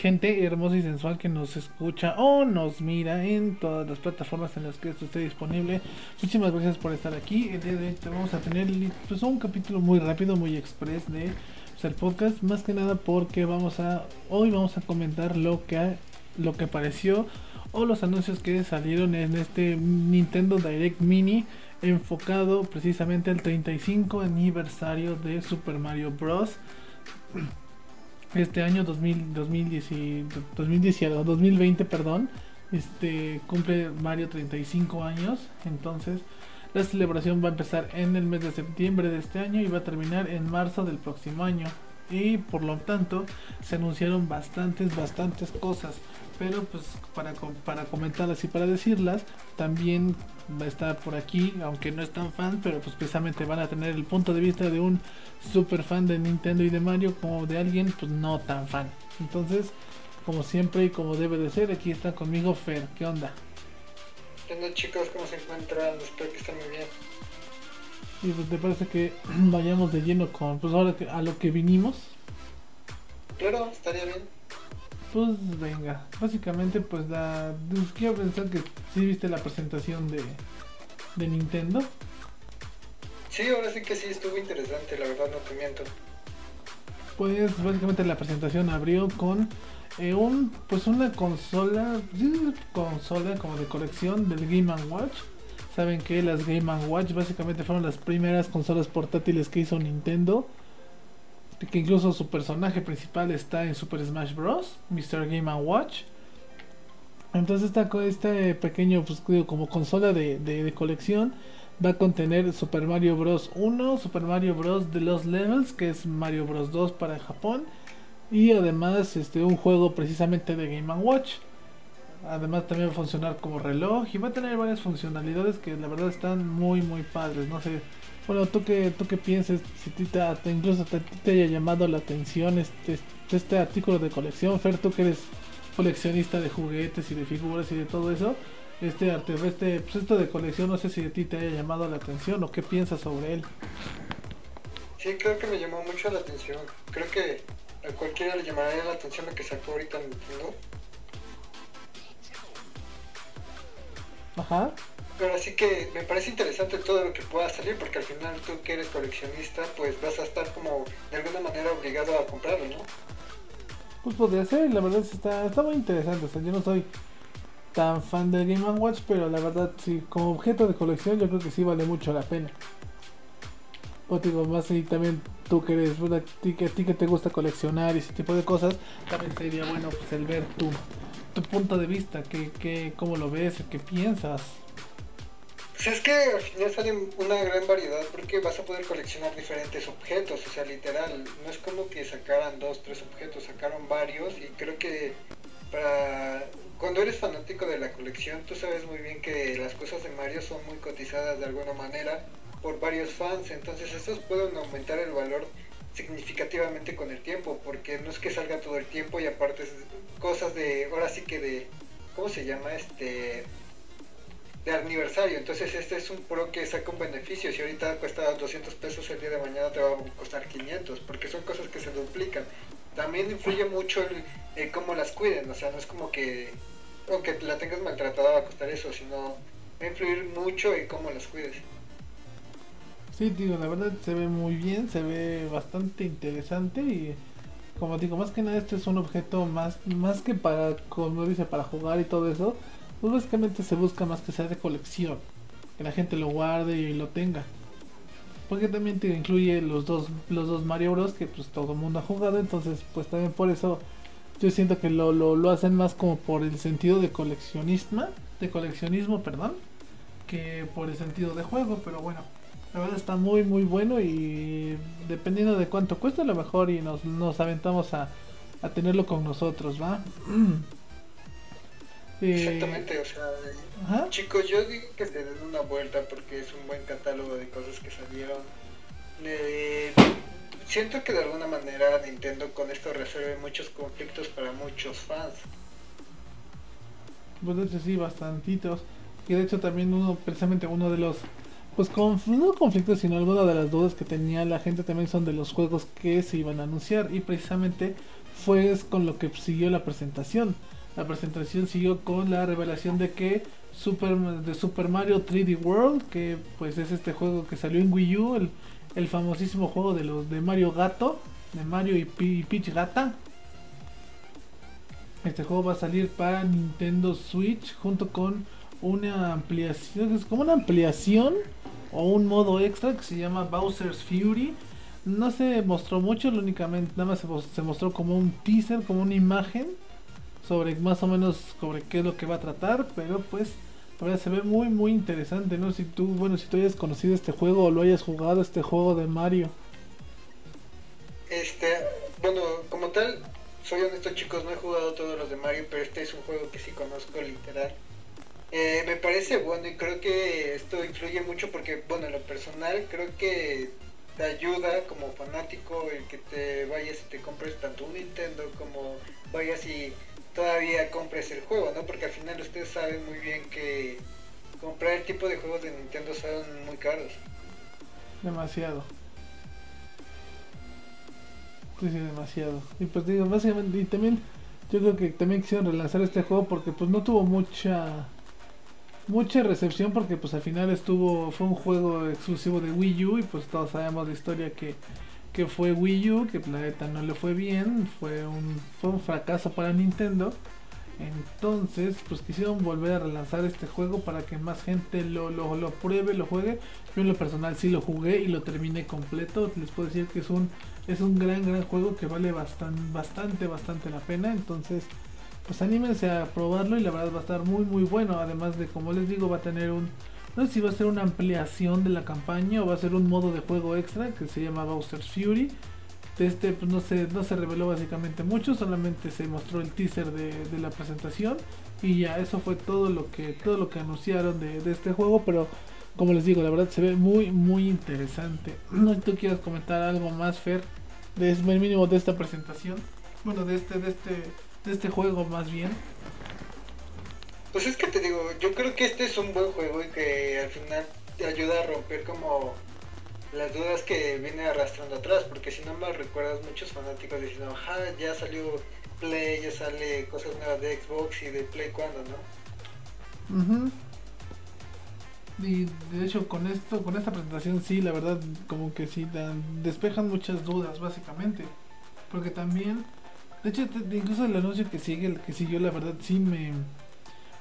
gente hermosa y sensual que nos escucha o nos mira en todas las plataformas en las que esto esté disponible. Muchísimas gracias por estar aquí. El vamos a tener pues, un capítulo muy rápido, muy express de pues, podcast. Más que nada porque vamos a hoy vamos a comentar lo que lo que apareció o los anuncios que salieron en este Nintendo Direct Mini enfocado precisamente al 35 aniversario de Super Mario Bros. Este año 2000, 2020, perdón, este cumple Mario 35 años, entonces la celebración va a empezar en el mes de septiembre de este año y va a terminar en marzo del próximo año. Y por lo tanto se anunciaron bastantes, bastantes cosas pero pues para, para comentarlas y para decirlas, también va a estar por aquí, aunque no es tan fan, pero pues precisamente van a tener el punto de vista de un super fan de Nintendo y de Mario como de alguien pues no tan fan. Entonces, como siempre y como debe de ser, aquí está conmigo Fer, ¿qué onda? ¿Qué chicos? ¿Cómo se encuentran? Espero que estén muy bien. Y pues te parece que vayamos de lleno con, pues ahora a lo que vinimos. Claro, estaría bien. Pues venga, básicamente pues la... Pues, quiero pensar que sí viste la presentación de, de Nintendo. Sí, ahora sí que sí estuvo interesante, la verdad no te miento. Pues básicamente la presentación abrió con eh, un pues una consola, consola como de colección del Game Watch. Saben que las Game Watch básicamente fueron las primeras consolas portátiles que hizo Nintendo que incluso su personaje principal está en Super Smash Bros. Mr. Game Watch. Entonces esta, este pequeño pues, como consola de, colección va a contener Super Mario Bros. 1, Super Mario Bros. de los Levels, que es Mario Bros. 2 para Japón, y además este, un juego precisamente de Game Watch. Además también va a funcionar como reloj y va a tener varias funcionalidades que la verdad están muy muy padres. No sé, bueno, tú que tú qué piensas, si te, incluso te, te, haya llamado la atención este, este artículo de colección, Fer, tú que eres coleccionista de juguetes y de figuras y de todo eso, este arte, este, pues esto de colección, no sé si a ti te haya llamado la atención o qué piensas sobre él. Sí, creo que me llamó mucho la atención. Creo que a cualquiera le llamaría la atención lo que sacó ahorita Nintendo. Ajá. Pero así que me parece interesante todo lo que pueda salir, porque al final tú que eres coleccionista, pues vas a estar como de alguna manera obligado a comprarlo, ¿no? Pues podría ser, la verdad está, está muy interesante. O sea, yo no soy tan fan del Game Watch, pero la verdad sí, como objeto de colección yo creo que sí vale mucho la pena. O más y también tú que eres, a ti, que, a ti que te gusta coleccionar y ese tipo de cosas, también sería bueno pues el ver tu, tu punto de vista, que, que, cómo lo ves, qué piensas. Pues es que al final sale una gran variedad porque vas a poder coleccionar diferentes objetos, o sea, literal, no es como que sacaran dos, tres objetos, sacaron varios y creo que para cuando eres fanático de la colección, tú sabes muy bien que las cosas de Mario son muy cotizadas de alguna manera por varios fans, entonces estos pueden aumentar el valor significativamente con el tiempo, porque no es que salga todo el tiempo y aparte cosas de, ahora sí que de, ¿cómo se llama? Este aniversario. Entonces este es un pro que saca un beneficio. Si ahorita cuesta 200 pesos el día de mañana te va a costar 500 porque son cosas que se duplican. También influye mucho el, cómo las cuiden. O sea, no es como que aunque la tengas maltratada va a costar eso, sino va a influir mucho en cómo las cuides. Sí, digo, la verdad se ve muy bien, se ve bastante interesante y como digo, más que nada este es un objeto más, más que para, como dice, para jugar y todo eso, pues básicamente se busca más que sea de colección, que la gente lo guarde y lo tenga. Porque también te incluye los dos, los dos Mario Bros que pues todo el mundo ha jugado, entonces pues también por eso yo siento que lo, lo, hacen más como por el sentido de coleccionismo, de coleccionismo, perdón, que por el sentido de juego, pero bueno, la verdad está muy muy bueno y dependiendo de cuánto cuesta a lo mejor y nos, nos aventamos a, a tenerlo con nosotros, ¿va? Exactamente, o sea, chicos, yo digo que se den una vuelta porque es un buen catálogo de cosas que salieron. siento que de alguna manera Nintendo con esto resuelve muchos conflictos para muchos fans. Pues de hecho sí, bastantitos. Y de hecho también uno, precisamente uno de los, pues con, no conflictos, sino alguna de las dudas que tenía la gente también son de los juegos que se iban a anunciar. Y precisamente fue con lo que siguió la presentación. La presentación siguió con la revelación de que Super, de Super Mario 3D World, que pues es este juego que salió en Wii U, el, el famosísimo juego de los de Mario Gato, de Mario y, P Peach Gata. Este juego va a salir para Nintendo Switch junto con una ampliación, es como una ampliación o un modo extra que se llama Bowser's Fury. No se mostró mucho, únicamente nada más se mostró como un teaser, como una imagen sobre más o menos sobre qué es lo que va a tratar, pero pues se ve muy muy interesante, ¿no? Si tú, bueno, si tú hayas conocido este juego o lo hayas jugado este juego de Mario. Este, bueno, como tal, soy honesto chicos, no he jugado todos los de Mario, pero este es un juego que sí conozco literal. Eh, me parece bueno y creo que esto influye mucho porque, bueno, en lo personal creo que te ayuda como fanático el que te vayas y te compres tanto un Nintendo como vayas y todavía compres el juego, ¿no? Porque al final ustedes saben muy bien que comprar el tipo de juegos de Nintendo son muy caros. Demasiado. Sí, sí, demasiado. Y pues digo, básicamente, y también yo creo que también quisieron relanzar este juego porque pues no tuvo mucha mucha recepción porque pues al final estuvo fue un juego exclusivo de Wii U y pues todos sabemos la historia que que fue Wii U, que Planeta no le fue bien, fue un, fue un fracaso para Nintendo. Entonces, pues quisieron volver a relanzar este juego para que más gente lo, lo, lo, pruebe, lo juegue. Yo en lo personal sí lo jugué y lo terminé completo. Les puedo decir que es un, es un gran, gran juego que vale bastante, bastante, bastante la pena. Entonces, pues anímense a probarlo y la verdad va a estar muy, muy bueno. Además de, como les digo, va a tener un, no sé si va a ser una ampliación de la campaña o va a ser un modo de juego extra que se llama Bowser's Fury. De este pues no se, no se reveló básicamente mucho, solamente se mostró el teaser de, la presentación y ya eso fue todo lo que, todo lo que anunciaron de, este juego, pero como les digo, la verdad se ve muy muy interesante. No sé si tú quieres comentar algo más, Fer, de mínimo de esta presentación. Bueno, de este, de este, de este juego más bien. Pues es que te digo, yo creo que este es un buen juego y que al final te ayuda a romper como las dudas que viene arrastrando atrás, porque si no me recuerdas, muchos fanáticos diciendo, ajá, ya salió Play, ya sale cosas nuevas de Xbox y de Play cuando, ¿no? Y de hecho con esto, con esta presentación sí, la verdad, como que sí despejan muchas dudas, básicamente. Porque también, de hecho, incluso el anuncio que sigue, el que siguió, la verdad sí me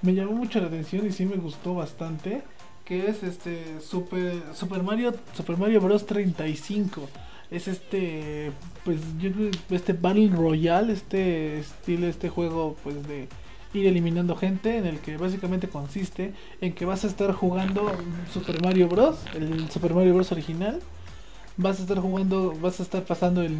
me llamó mucho la atención y sí me gustó bastante. Que es este Super, Super Mario Super Mario Bros 35. Es este pues yo este Battle Royale, este estilo, este juego pues de ir eliminando gente en el que básicamente consiste en que vas a estar jugando Super Mario Bros, el Super Mario Bros original vas a estar jugando, vas a estar pasando el,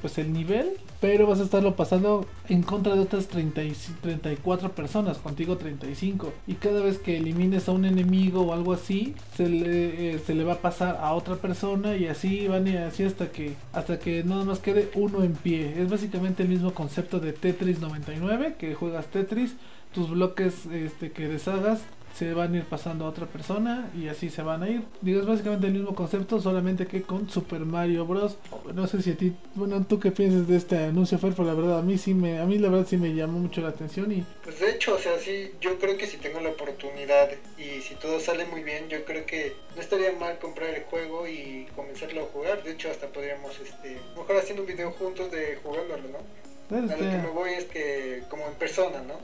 pues el nivel, pero vas a estarlo pasando en contra de otras 30 y 34 personas, contigo 35. Y cada vez que elimines a un enemigo o algo así, se le, eh, se le va a pasar a otra persona y así van y así hasta que hasta que nada más quede uno en pie. Es básicamente el mismo concepto de Tetris 99, que juegas Tetris, tus bloques este, que deshagas se van a ir pasando a otra persona y así se van a ir. Digo, es básicamente el mismo concepto, solamente que con Super Mario Bros. No sé si a ti, bueno, tú qué piensas de este anuncio, Fer, pero la verdad a mí sí me, a mí la verdad sí me llamó mucho la atención y... Pues de hecho, o sea, sí, yo creo que si tengo la oportunidad y si todo sale muy bien, yo creo que no estaría mal comprar el juego y comenzarlo a jugar. De hecho, hasta podríamos, este, mejor haciendo un video juntos de jugándolo, ¿no? A lo que me voy es que como en persona, ¿no?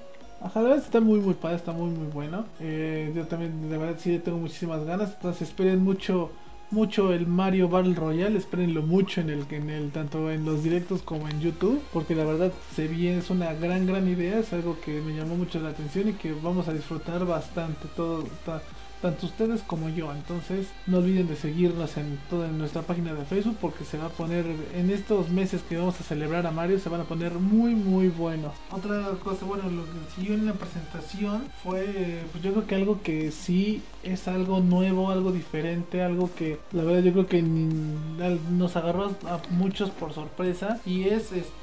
Ajá, la verdad está muy muy padre, está muy muy bueno. Eh, yo también de verdad sí tengo muchísimas ganas. Entonces esperen mucho mucho el Mario Battle Royale, espérenlo mucho en el en el tanto en los directos como en YouTube, porque la verdad se viene es una gran gran idea, es algo que me llamó mucho la atención y que vamos a disfrutar bastante todo está, tanto ustedes como yo. Entonces, no olviden de seguirnos en toda nuestra página de Facebook porque se va a poner en estos meses que vamos a celebrar a Mario se van a poner muy muy buenos. Otra cosa, bueno, lo que siguió en la presentación fue pues yo creo que algo que sí es algo nuevo, algo diferente, algo que la verdad yo creo que nos agarró a muchos por sorpresa y es este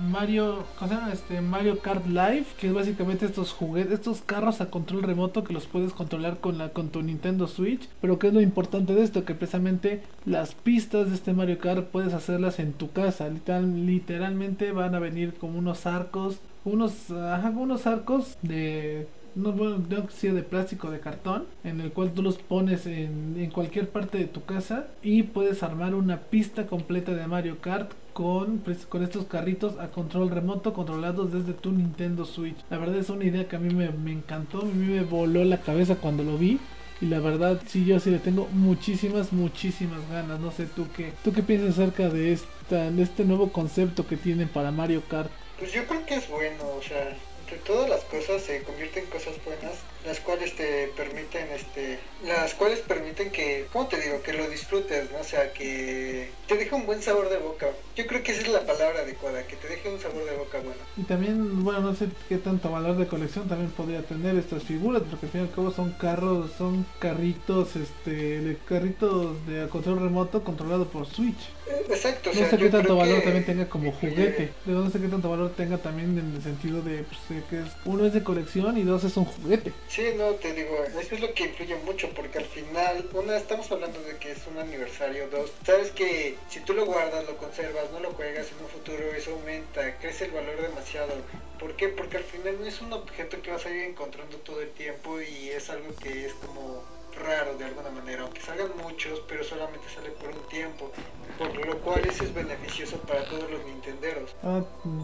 Mario, ¿cómo Este Mario Kart Live, que es básicamente estos juguetes, estos carros a control remoto que los puedes controlar con la con tu Nintendo Switch, pero qué es lo importante de esto que precisamente las pistas de este Mario Kart puedes hacerlas en tu casa, Literal, literalmente van a venir como unos arcos, unos ajá, arcos de no bueno, de plástico de cartón, en el cual tú los pones en, en, cualquier parte de tu casa y puedes armar una pista completa de Mario Kart con, pues, con estos carritos a control remoto controlados desde tu Nintendo Switch. La verdad es una idea que a mí me, me encantó, a mí me voló la cabeza cuando lo vi. Y la verdad, sí, yo sí le tengo muchísimas, muchísimas ganas. No sé tú qué, tú qué piensas acerca de, esta, de este nuevo concepto que tienen para Mario Kart. Pues yo creo que es bueno, o sea, entre todas las cosas se convierten en cosas buenas, las cuales te permiten, este, las cuales permiten que, ¿cómo te digo? Que lo disfrutes, ¿no? O sea, que te deje un buen sabor de boca. Yo creo que esa es la palabra adecuada, que te deje un sabor de boca bueno. Y también, bueno, no sé qué tanto valor de colección también podría tener estas figuras, porque al fin y al cabo son carros, son carritos, este, carritos de control remoto controlado por Switch. Exacto. No sé qué tanto valor también tenga como juguete. No sé qué tanto valor tenga también en el sentido de pues, que es, uno es de colección y dos es un juguete. Sí, no, te digo, eso es lo que influye mucho porque al final, una, estamos hablando de que es un aniversario, dos, sabes que si tú lo guardas, lo conservas, no lo juegas en un futuro, eso aumenta, crece el valor demasiado. ¿Por qué? Porque al final no es un objeto que vas a ir encontrando todo el tiempo y es algo que es como raro de alguna manera, aunque salgan muchos, pero solamente sale por un tiempo, por lo cual eso es beneficioso para todos los nintenderos. Ah,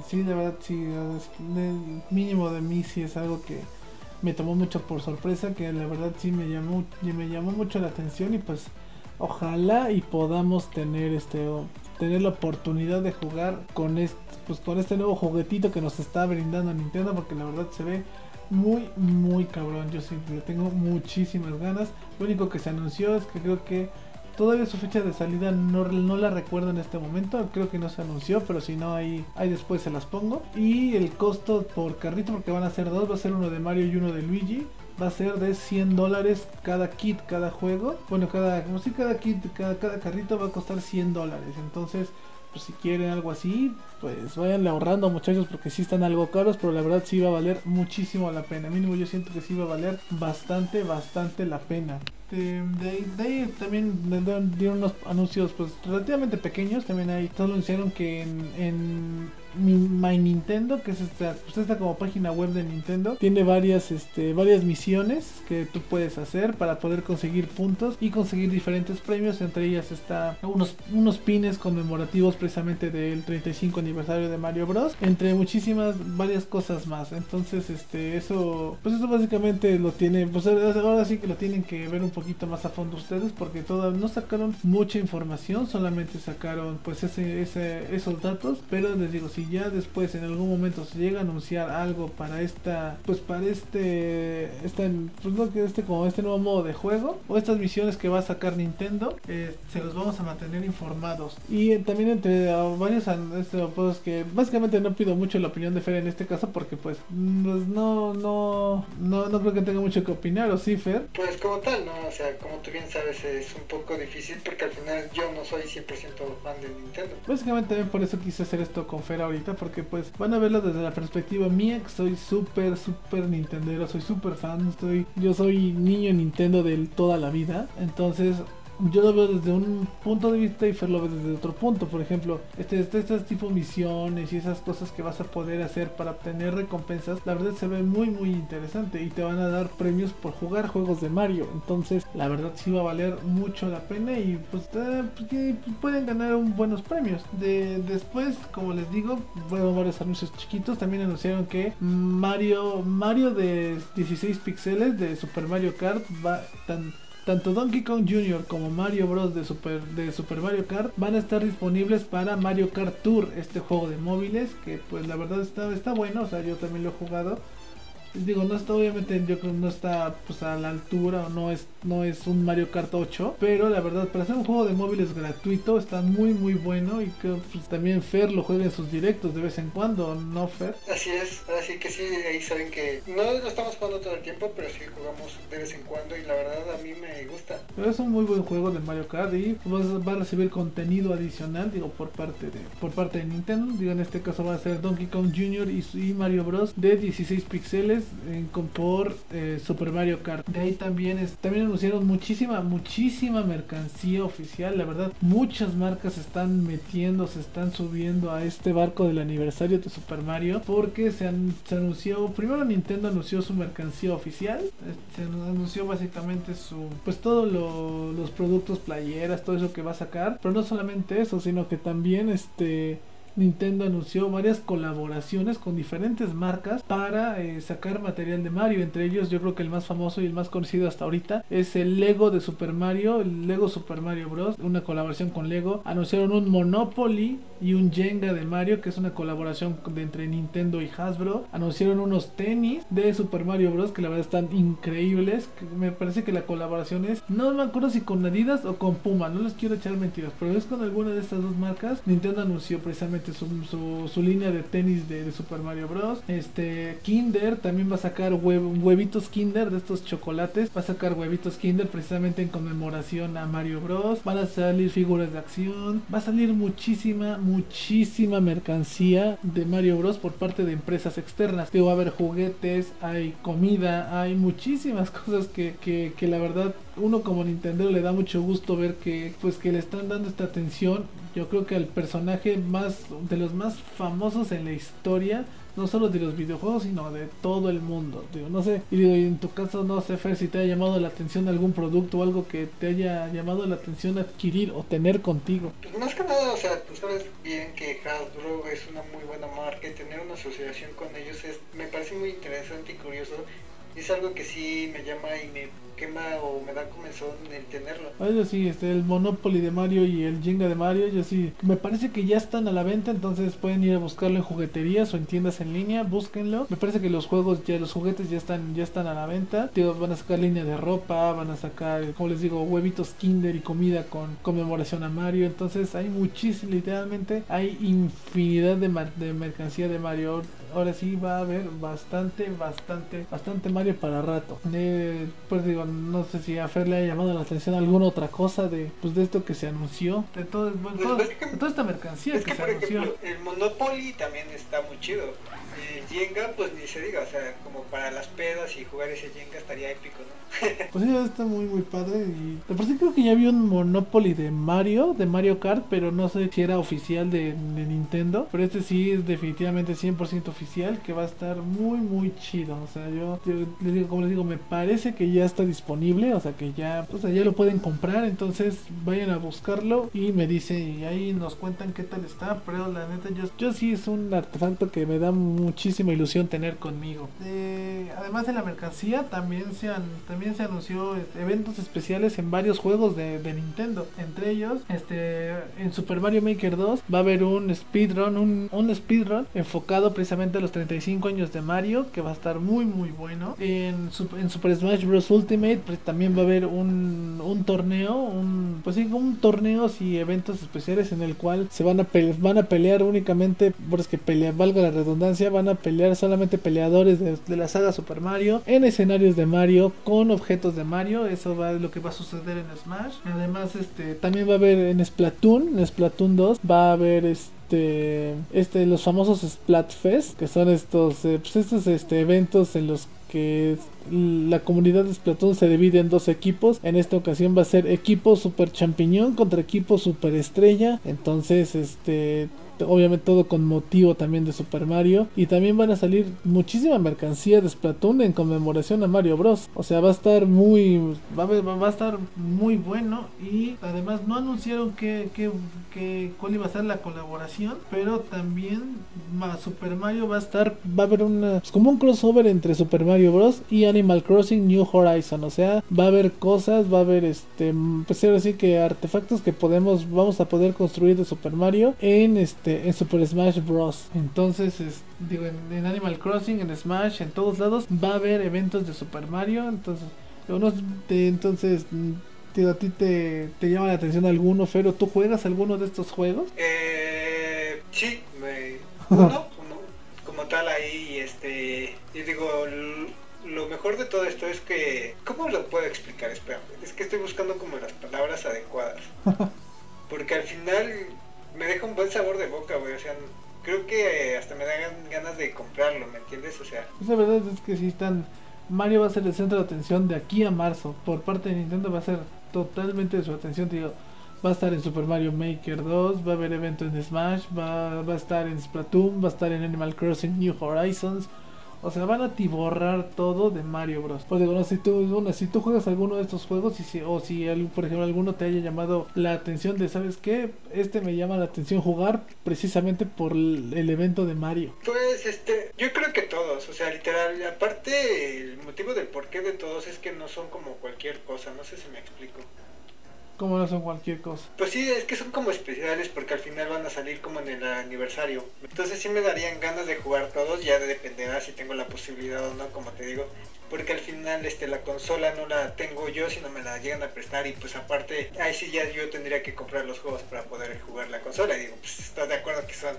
sí, de verdad, sí, el mínimo de mí sí es algo que me tomó mucho por sorpresa, que la verdad sí me llamó, me llamó mucho la atención y pues ojalá y podamos tener este tener la oportunidad de jugar con este pues con este nuevo juguetito que nos está brindando Nintendo porque la verdad se ve muy, muy cabrón. Yo sí tengo muchísimas ganas. Lo único que se anunció es que creo que todavía su fecha de salida no, no la recuerdo en este momento. Creo que no se anunció, pero si no, ahí, ahí después se las pongo. Y el costo por carrito, porque van a ser dos, va a ser uno de Mario y uno de Luigi. Va a ser de 100 dólares cada kit, cada juego. Bueno, cada, como si cada kit, cada, cada carrito va a costar 100 dólares. Entonces, pues si quieren algo así, pues vayan ahorrando muchachos porque sí están algo caros, pero la verdad sí va a valer muchísimo la pena. Mínimo yo siento que sí va a valer bastante, bastante la pena. De, ahí, también dieron unos anuncios pues relativamente pequeños. También ahí todos anunciaron que en My Nintendo, que es esta, pues esta como página web de Nintendo, tiene varias, este, varias misiones que tú puedes hacer para poder conseguir puntos y conseguir diferentes premios. Entre ellas está unos, unos pines conmemorativos precisamente del 35 aniversario de Mario Bros. Entre muchísimas, varias cosas más. Entonces, este, eso, pues eso básicamente lo tiene, pues ahora sí que lo tienen que ver un poquito más a fondo ustedes porque todavía no sacaron mucha información, solamente sacaron pues ese, ese, esos datos, pero les digo, si ya después en algún momento se llega a anunciar algo para esta, pues para este, este, pues no este como este nuevo modo de juego o estas misiones que va a sacar Nintendo, eh, se los vamos a mantener informados. Y también entre varios, este, pues que básicamente no pido mucho la opinión de Fer en este caso porque pues, pues no, no, no, no creo que tenga mucho que opinar, ¿o sí, Fer? Pues como tal, ¿no? O sea, como tú bien sabes, es un poco difícil porque al final yo no soy 100% fan de Nintendo. Básicamente también por eso quise hacer esto con Fer ahorita porque pues van a verlo desde la perspectiva mía que soy súper súper nintendero, soy súper fan, estoy yo soy niño Nintendo de toda la vida, entonces yo lo veo desde un punto de vista y Fer lo ve desde otro punto. Por ejemplo, este, este, este tipo misiones y esas cosas que vas a poder hacer para obtener recompensas, la verdad se ve muy muy interesante y te van a dar premios por jugar juegos de Mario. Entonces, la verdad sí va a valer mucho la pena y pues, eh, pues pueden ganar buenos premios. De, después, como les digo, fueron varios anuncios chiquitos. También anunciaron que Mario, Mario de 16 píxeles de Super Mario Kart va tan tanto Donkey Kong Jr. como Mario Bros. de Super, Mario Kart van a estar disponibles para Mario Kart Tour, este juego de móviles que pues la verdad está, está bueno, o sea yo también lo he jugado digo, no está obviamente, yo creo que no está pues a la altura o no es no es un Mario Kart 8, pero la verdad para hacer un juego de móviles gratuito está muy muy bueno y que pues, también Fer lo juega en sus directos de vez en cuando, ¿no Fer? Así es, así que sí, ahí saben que no lo estamos jugando todo el tiempo, pero sí jugamos de vez en cuando y la verdad a mí me gusta. Pero es un muy buen juego de Mario Kart y pues, va a recibir contenido adicional, digo, por parte de por parte de Nintendo, digo en este caso va a ser Donkey Kong Jr. y, Mario Bros de 16 píxeles en, por eh, Super Mario Kart. De ahí también es también anunciaron muchísima, muchísima mercancía oficial. La verdad, muchas marcas se están metiendo, se están subiendo a este barco del aniversario de Super Mario. Porque se, se anunció, primero Nintendo anunció su mercancía oficial. Se anunció básicamente su, pues todos los productos, playeras, todo eso que va a sacar. Pero no solamente eso, sino que también este Nintendo anunció varias colaboraciones con diferentes marcas para eh, sacar material de Mario. Entre ellos, yo creo que el más famoso y el más conocido hasta ahorita es el Lego de Super Mario, el Lego Super Mario Bros. Una colaboración con Lego. Anunciaron un Monopoly y un Jenga de Mario, que es una colaboración de entre Nintendo y Hasbro. Anunciaron unos tenis de Super Mario Bros. que la verdad están increíbles. Me parece que la colaboración es, no me acuerdo si con Adidas o con Puma, no les quiero echar mentiras, pero es con alguna de estas dos marcas. Nintendo anunció precisamente su, línea de tenis de, Super Mario Bros. Este Kinder también va a sacar huevitos Kinder de estos chocolates. Va a sacar huevitos Kinder precisamente en conmemoración a Mario Bros. Van a salir figuras de acción. Va a salir muchísima mercancía de Mario Bros. por parte de empresas externas. va a haber juguetes, hay comida, hay muchísimas cosas que, que, que la verdad uno como Nintendo le da mucho gusto ver que pues que le están dando esta atención yo creo que al personaje más de los más famosos en la historia no solo de los videojuegos sino de todo el mundo digo no sé y digo en tu caso no sé Fer si te ha llamado la atención algún producto o algo que te haya llamado la atención adquirir o tener contigo. Pues más que nada o sea tú sabes bien que Hasbro es una muy buena marca y tener una asociación con ellos es me parece muy interesante y curioso. Es algo que sí me llama y me quema o me da comenzón el tenerlo. Yo sí, este, el Monopoly de Mario y el Jenga de Mario, yo sí, me parece que ya están a la venta, entonces pueden ir a buscarlo en jugueterías o en tiendas en línea, búsquenlo. Me parece que los juegos ya, los juguetes ya están, ya están a la venta. van a sacar línea de ropa, van a sacar, como les digo, huevitos Kinder y comida con conmemoración a Mario. Entonces hay muchísimo, literalmente, hay infinidad de, de mercancía de Mario ahora sí va a haber bastante, bastante, bastante Mario para rato. Eh, pues digo, no sé si a Fer le ha llamado la atención alguna otra cosa de, pues de esto que se anunció, de, todo, pues, toda esta mercancía que, se anunció. el Monopoly también está muy chido. Jenga, pues ni se diga, o sea, como para las pedas y jugar ese Jenga estaría épico, ¿no? pues sí, está muy, muy padre. Y de por sí creo que ya había un Monopoly de Mario, de Mario Kart, pero no sé si era oficial de, Nintendo. Pero este sí es definitivamente 100% oficial, que va a estar muy, muy chido. O sea, yo, les digo, como les digo, me parece que ya está disponible, o sea, que ya, pues, ya lo pueden comprar. Entonces vayan a buscarlo y me dicen, y ahí nos cuentan qué tal está. Pero la neta, yo, yo sí es un artefacto que me da muchísima ilusión tener conmigo. Además de la mercancía, también se han también se anunció este, eventos especiales en varios juegos de, Nintendo. Entre ellos, este en Super Mario Maker 2 va a haber un speedrun, un, un speedrun enfocado precisamente a los 35 años de Mario, que va a estar muy muy bueno. En, en Super Smash Bros. Ultimate pues, también va a haber un, un torneo, un pues sí, un torneos y eventos especiales en el cual se van a van a pelear únicamente, por es que pelea, valga la redundancia, van a pelear solamente peleadores de, la saga Super Mario en escenarios de Mario con objetos de Mario, eso va lo que va a suceder en Smash. Además, este también va a haber en Splatoon, en Splatoon 2 va a haber este este los famosos Splatfest, que son estos eh, pues estos este eventos en los que la comunidad de Splatoon se divide en dos equipos. En esta ocasión va a ser equipo super champiñón contra equipo super estrella. Entonces, este obviamente todo con motivo también de Super Mario. Y también van a salir muchísima mercancía de Splatoon en conmemoración a Mario Bros. O sea, va a estar muy, va a, va a estar muy bueno. Y además no anunciaron que, que, cuál iba a ser la colaboración, pero también Super Mario va a estar, va a haber una, pues, como un crossover entre Super Mario Bros. y Animal Crossing New Horizon. O sea, va a haber cosas, va a haber este, pues así que artefactos que podemos, vamos a poder construir de Super Mario en este este en Super Smash Bros. Entonces, es, digo, en, Animal Crossing, en Smash, en todos lados va a haber eventos de Super Mario. Entonces, unos de, entonces a ti te, te, llama la atención alguno, Fero, ¿tú juegas alguno de estos juegos? Eh, sí, me, uno, como tal ahí, este, y digo, lo mejor de todo esto es que, ¿cómo lo puedo explicar? Espera, es que estoy buscando como las palabras adecuadas. Porque al final me deja un buen sabor de boca, güey, o sea, creo que hasta me dan ganas de comprarlo, ¿me entiendes? O sea... La verdad es que si están... Mario va a ser el centro de atención de aquí a marzo. Por parte de Nintendo va a ser totalmente de su atención. digo, va a estar en Super Mario Maker 2, va a haber evento en Smash, va, va a estar en Splatoon, va a estar en Animal Crossing New Horizons. O sea, van a tiborrar todo de Mario Bros. Pues digo, no, si tú, bueno, si tú juegas alguno de estos juegos y si, o si por ejemplo alguno te haya llamado la atención de, ¿sabes qué? Este me llama la atención jugar precisamente por el evento de Mario. Pues este, yo creo que todos, o sea, literal, aparte el motivo del porqué de todos es que no son como cualquier cosa, no sé si me explico como no son cualquier cosa. Pues sí, es que son como especiales porque al final van a salir como en el aniversario. Entonces sí me darían ganas de jugar todos, ya dependerá si tengo la posibilidad o no, como te digo. Porque al final este la consola no la tengo yo, sino me la llegan a prestar y pues aparte, ahí sí ya yo tendría que comprar los juegos para poder jugar la consola. Y digo, pues estás de acuerdo que son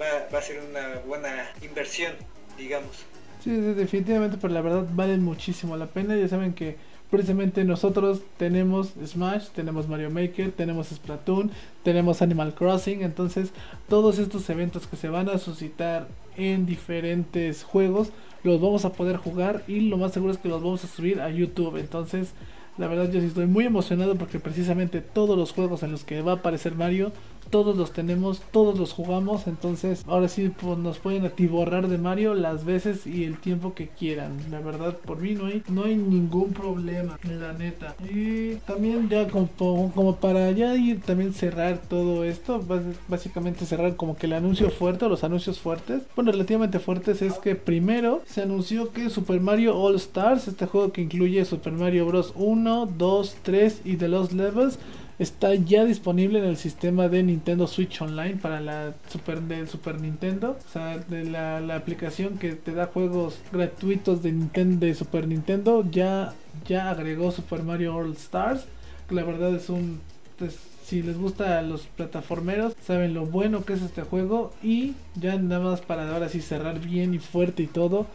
va, va a ser una buena inversión, digamos. Sí, definitivamente, pero la verdad valen muchísimo la pena. Ya saben que precisamente nosotros tenemos Smash, tenemos Mario Maker, tenemos Splatoon, tenemos Animal Crossing, entonces todos estos eventos que se van a suscitar en diferentes juegos los vamos a poder jugar y lo más seguro es que los vamos a subir a YouTube, entonces la verdad yo sí estoy muy emocionado porque precisamente todos los juegos en los que va a aparecer Mario todos los tenemos, todos los jugamos, entonces ahora sí pues, nos pueden atiborrar de Mario las veces y el tiempo que quieran. La verdad, por mí no hay, no hay ningún problema, la neta. Y también ya como, para ya ir también cerrar todo esto, básicamente cerrar como que el anuncio fuerte, los anuncios fuertes, bueno, relativamente fuertes es que primero se anunció que Super Mario All Stars, este juego que incluye Super Mario Bros 1, 2, 3 y The Lost Levels, está ya disponible en el sistema de Nintendo Switch Online para la Super del Super Nintendo. O sea, de la, aplicación que te da juegos gratuitos de Nintendo de Super Nintendo ya, ya agregó Super Mario All Stars. La verdad es un pues, si les gusta a los plataformeros, saben lo bueno que es este juego. Y ya nada más para ahora sí cerrar bien y fuerte y todo.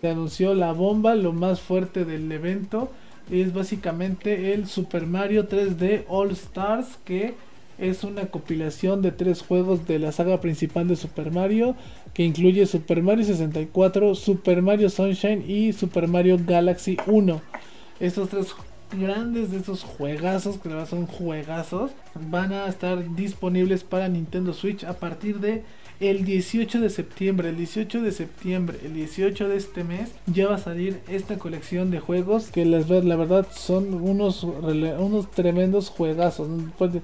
Se anunció la bomba, lo más fuerte del evento es básicamente el Super Mario 3D All Stars que es una compilación de tres juegos de la saga principal de Super Mario que incluye Super Mario 64, Super Mario Sunshine y Super Mario Galaxy 1. Estos tres grandes de esos juegazos, que son juegazos, van a estar disponibles para Nintendo Switch a partir de el 18 de septiembre, el 18 de septiembre, el 18 de este mes, ya va a salir esta colección de juegos que las, la verdad son unos, unos tremendos juegazos.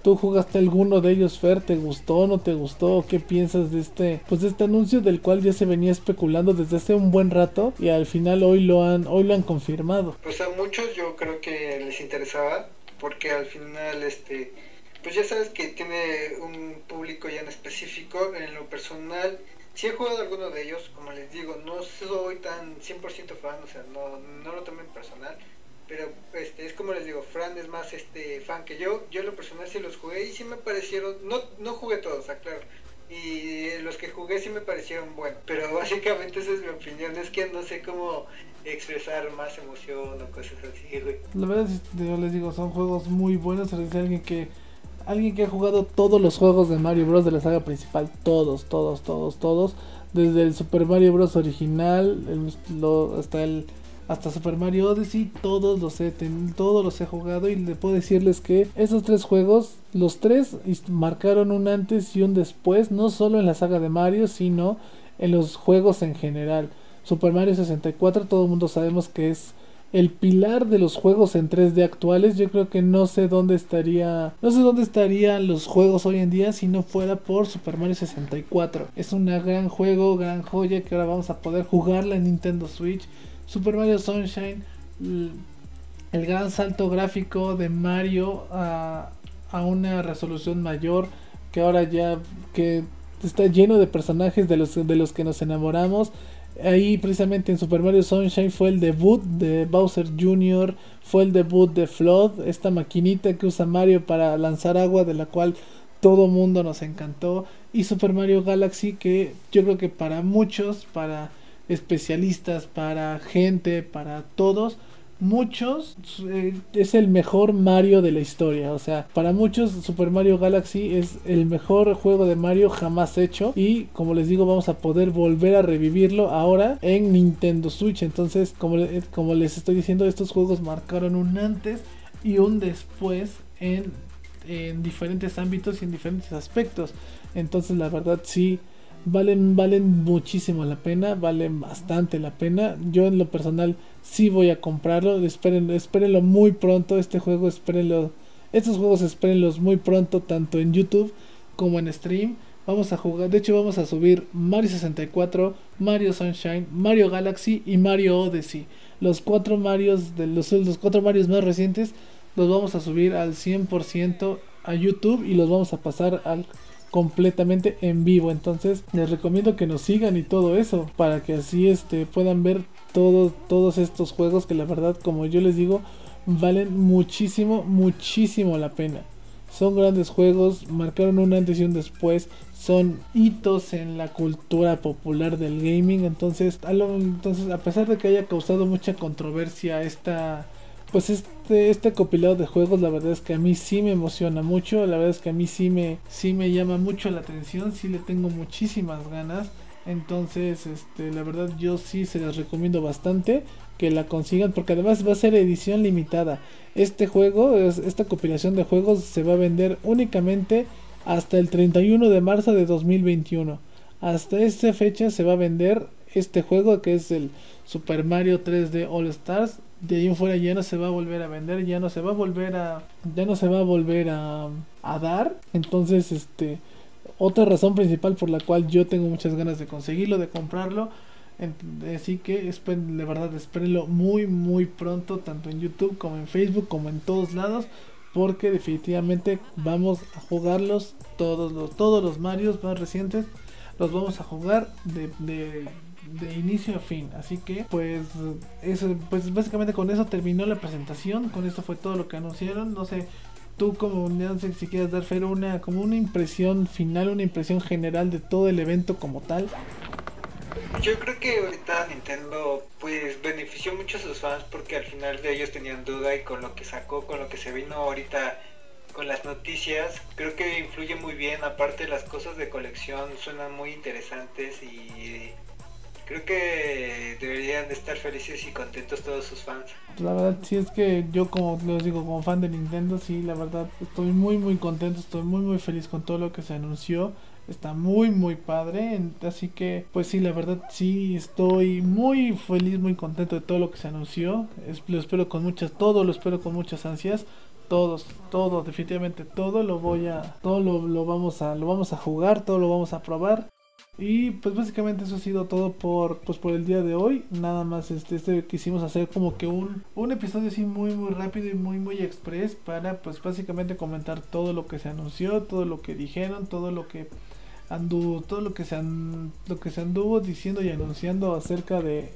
¿Tú jugaste alguno de ellos, Fer? ¿Te gustó? o ¿No te gustó? ¿Qué piensas de este, pues de este anuncio del cual ya se venía especulando desde hace un buen rato y al final hoy lo han, hoy lo han confirmado? Pues a muchos yo creo que les interesaba porque al final este pues ya sabes que tiene un público ya en específico. En lo personal, si he jugado alguno de ellos, como les digo, no soy tan 100% fan, o sea, no, no lo tomen personal. Pero este, es como les digo, Fran es más este fan que yo. Yo en lo personal sí los jugué y sí me parecieron, no, no jugué todos, aclaro. Y los que jugué sí me parecieron buenos. Pero básicamente esa es mi opinión. Es que no sé cómo expresar más emoción o cosas así, güey. La verdad, yo les digo, son juegos muy buenos. Es alguien que alguien que ha jugado todos los juegos de Mario Bros. de la saga principal, todos, todos, todos, todos, desde el Super Mario Bros. original hasta el hasta Super Mario Odyssey, todos los he todos los he jugado y le puedo decirles que esos tres juegos, los tres marcaron un antes y un después, no solo en la saga de Mario, sino en los juegos en general. Super Mario 64, todo el mundo sabemos que es el pilar de los juegos en 3D actuales. Yo creo que no sé dónde estaría, no sé dónde estarían los juegos hoy en día si no fuera por Super Mario 64. Es un gran juego, gran joya que ahora vamos a poder jugarla en Nintendo Switch. Super Mario Sunshine, el gran salto gráfico de Mario a, a una resolución mayor que ahora ya que está lleno de personajes de los, de los que nos enamoramos. Ahí precisamente en Super Mario Sunshine fue el debut de Bowser Jr., fue el debut de Flood, esta maquinita que usa Mario para lanzar agua de la cual todo mundo nos encantó. Y Super Mario Galaxy que yo creo que para muchos, para especialistas, para gente, para todos, muchos eh, es el mejor Mario de la historia. O sea, para muchos Super Mario Galaxy es el mejor juego de Mario jamás hecho. Y como les digo, vamos a poder volver a revivirlo ahora en Nintendo Switch. Entonces, como, como les estoy diciendo, estos juegos marcaron un antes y un después en, en diferentes ámbitos y en diferentes aspectos. Entonces, la verdad sí valen, valen muchísimo la pena, valen bastante la pena. Yo en lo personal sí voy a comprarlo, espérenlo muy pronto, este juego espérenlo, estos juegos espérenlos muy pronto tanto en YouTube como en stream. Vamos a jugar, de hecho vamos a subir Mario 64, Mario Sunshine, Mario Galaxy y Mario Odyssey. Los cuatro Marios de los, los cuatro Marios más recientes los vamos a subir al 100% a YouTube y los vamos a pasar al completamente en vivo. Entonces les recomiendo que nos sigan y todo eso para que así este puedan ver todos estos juegos que la verdad como yo les digo valen muchísimo muchísimo la pena. Son grandes juegos, marcaron un antes y un después, son hitos en la cultura popular del gaming, entonces a, entonces a pesar de que haya causado mucha controversia esta pues este, este copilado de juegos la verdad es que a mí sí me emociona mucho, la verdad es que a mí sí me, sí me llama mucho la atención, sí le tengo muchísimas ganas. Entonces, este, la verdad yo sí se les recomiendo bastante que la consigan porque además va a ser edición limitada. Este juego, esta compilación de juegos se va a vender únicamente hasta el 31 de marzo de 2021. Hasta esta fecha se va a vender este juego que es el Super Mario 3D All Stars de ahí en fuera ya no se va a volver a vender, ya no se va a volver a, ya no se va a volver a, a dar. Entonces, este, otra razón principal por la cual yo tengo muchas ganas de conseguirlo, de comprarlo. Así que de verdad, espérenlo muy, muy pronto, tanto en YouTube como en Facebook, como en todos lados. Porque definitivamente vamos a jugarlos todos los, todos los Marios más recientes. Los vamos a jugar de de inicio a fin. Así que, pues, eso, pues básicamente con eso terminó la presentación. Con esto fue todo lo que anunciaron. No sé, tú como sé si quieres dar Fer una como una impresión final, una impresión general de todo el evento como tal. Yo creo que ahorita Nintendo pues benefició mucho a sus fans porque al final de ellos tenían duda y con lo que sacó, con lo que se vino ahorita con las noticias, creo que influye muy bien, aparte las cosas de colección suenan muy interesantes y creo que deberían de estar felices y contentos todos sus fans. La verdad, sí es que yo como les digo, como fan de Nintendo, sí, la verdad, estoy muy muy contento, estoy muy muy feliz con todo lo que se anunció. Está muy muy padre, así que pues sí, la verdad sí estoy muy feliz, muy contento de todo lo que se anunció. lo espero con muchas, todo lo espero con muchas ansias todos, todo, definitivamente todo lo voy a, todo lo, lo, vamos a, lo vamos a jugar, todo lo vamos a probar. Y pues básicamente eso ha sido todo por, pues por el día de hoy. Nada más este, este quisimos hacer como que un, un episodio así muy muy rápido y muy muy express para pues básicamente comentar todo lo que se anunció, todo lo que dijeron, todo lo que anduvo, todo lo que se, lo que se anduvo diciendo y anunciando acerca de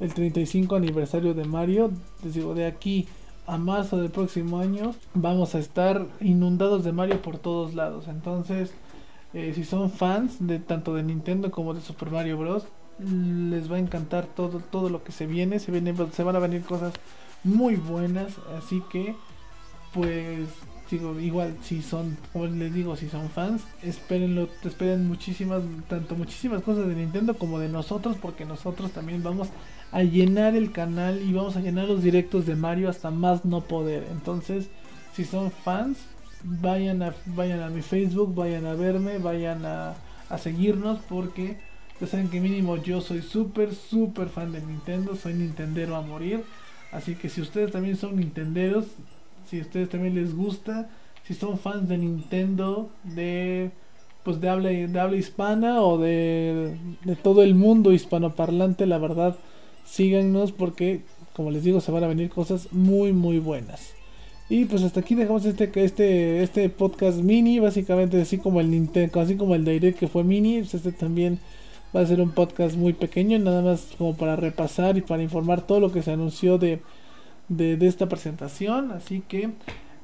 el 35 aniversario de Mario. Les digo, de aquí a marzo del próximo año vamos a estar inundados de Mario por todos lados. Entonces eh, si son fans de tanto de Nintendo como de Super Mario Bros. Les va a encantar todo, todo lo que se viene. Se, viene. se van a venir cosas muy buenas. Así que, pues, digo, igual si son, les digo, si son fans, espérenlo, esperen muchísimas, tanto muchísimas cosas de Nintendo como de nosotros, porque nosotros también vamos a llenar el canal y vamos a llenar los directos de Mario hasta más no poder. Entonces, si son fans, vayan a, vayan a mi Facebook, vayan a verme, vayan a, a seguirnos porque ya saben que mínimo yo soy súper, súper fan de Nintendo, soy Nintendero a morir. Así que si ustedes también son Nintenderos, si ustedes también les gusta, si son fans de Nintendo, de pues de habla, de habla hispana o de, de todo el mundo hispanoparlante, la verdad, síganos porque como les digo se van a venir cosas muy muy buenas. Y pues hasta aquí dejamos este este este podcast mini, básicamente así como el Nintendo, así como el Direct que fue mini, pues este también va a ser un podcast muy pequeño, nada más como para repasar y para informar todo lo que se anunció de, de, esta presentación. Así que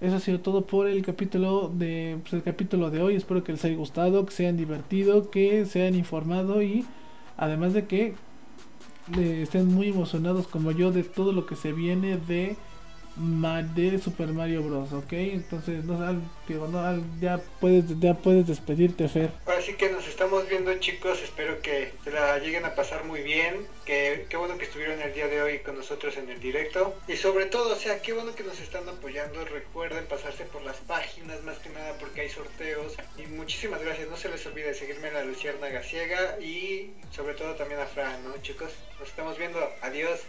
eso ha sido todo por el capítulo de pues, el capítulo de hoy. Espero que les haya gustado, que se hayan divertido, que se hayan informado y además de que eh, estén muy emocionados como yo de todo lo que se viene de de Super Mario Bros, ¿ok? Entonces, no, digo, no, ya puedes ya puedes despedirte, Fer. Ahora sí que nos estamos viendo, chicos. Espero que se la lleguen a pasar muy bien. Que qué bueno que estuvieron el día de hoy con nosotros en el directo. Y sobre todo, o sea, qué bueno que nos están apoyando. Recuerden pasarse por las páginas, más que nada porque hay sorteos. Y muchísimas gracias. No se les olvide seguirme en la Lucierna Ciega y sobre todo también a Fran, ¿no, chicos? Nos estamos viendo. Adiós.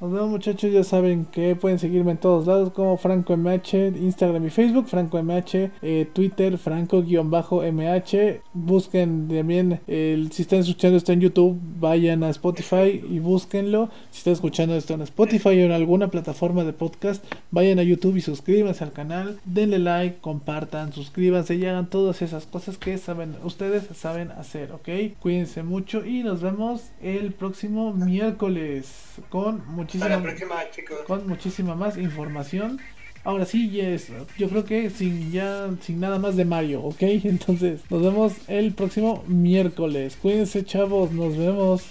Nos vemos muchachos, ya saben que pueden seguirme en todos lados como Franco MH, Instagram y Facebook, Franco MH, eh, Twitter, Franco-MH. Busquen también, si están escuchando esto en YouTube, vayan a Spotify y búsquenlo. Si están escuchando esto en Spotify o en alguna plataforma de podcast, vayan a YouTube y suscríbanse al canal. Denle like, compartan, suscríbanse y hagan todas esas cosas que saben, ustedes saben hacer, ¿ok? Cuídense mucho y nos vemos el próximo miércoles con con muchísima más información. Ahora sí, yes, yo creo que sin ya sin nada más de Mario, ¿ok? Entonces, nos vemos el próximo miércoles. Cuídense, chavos, nos vemos.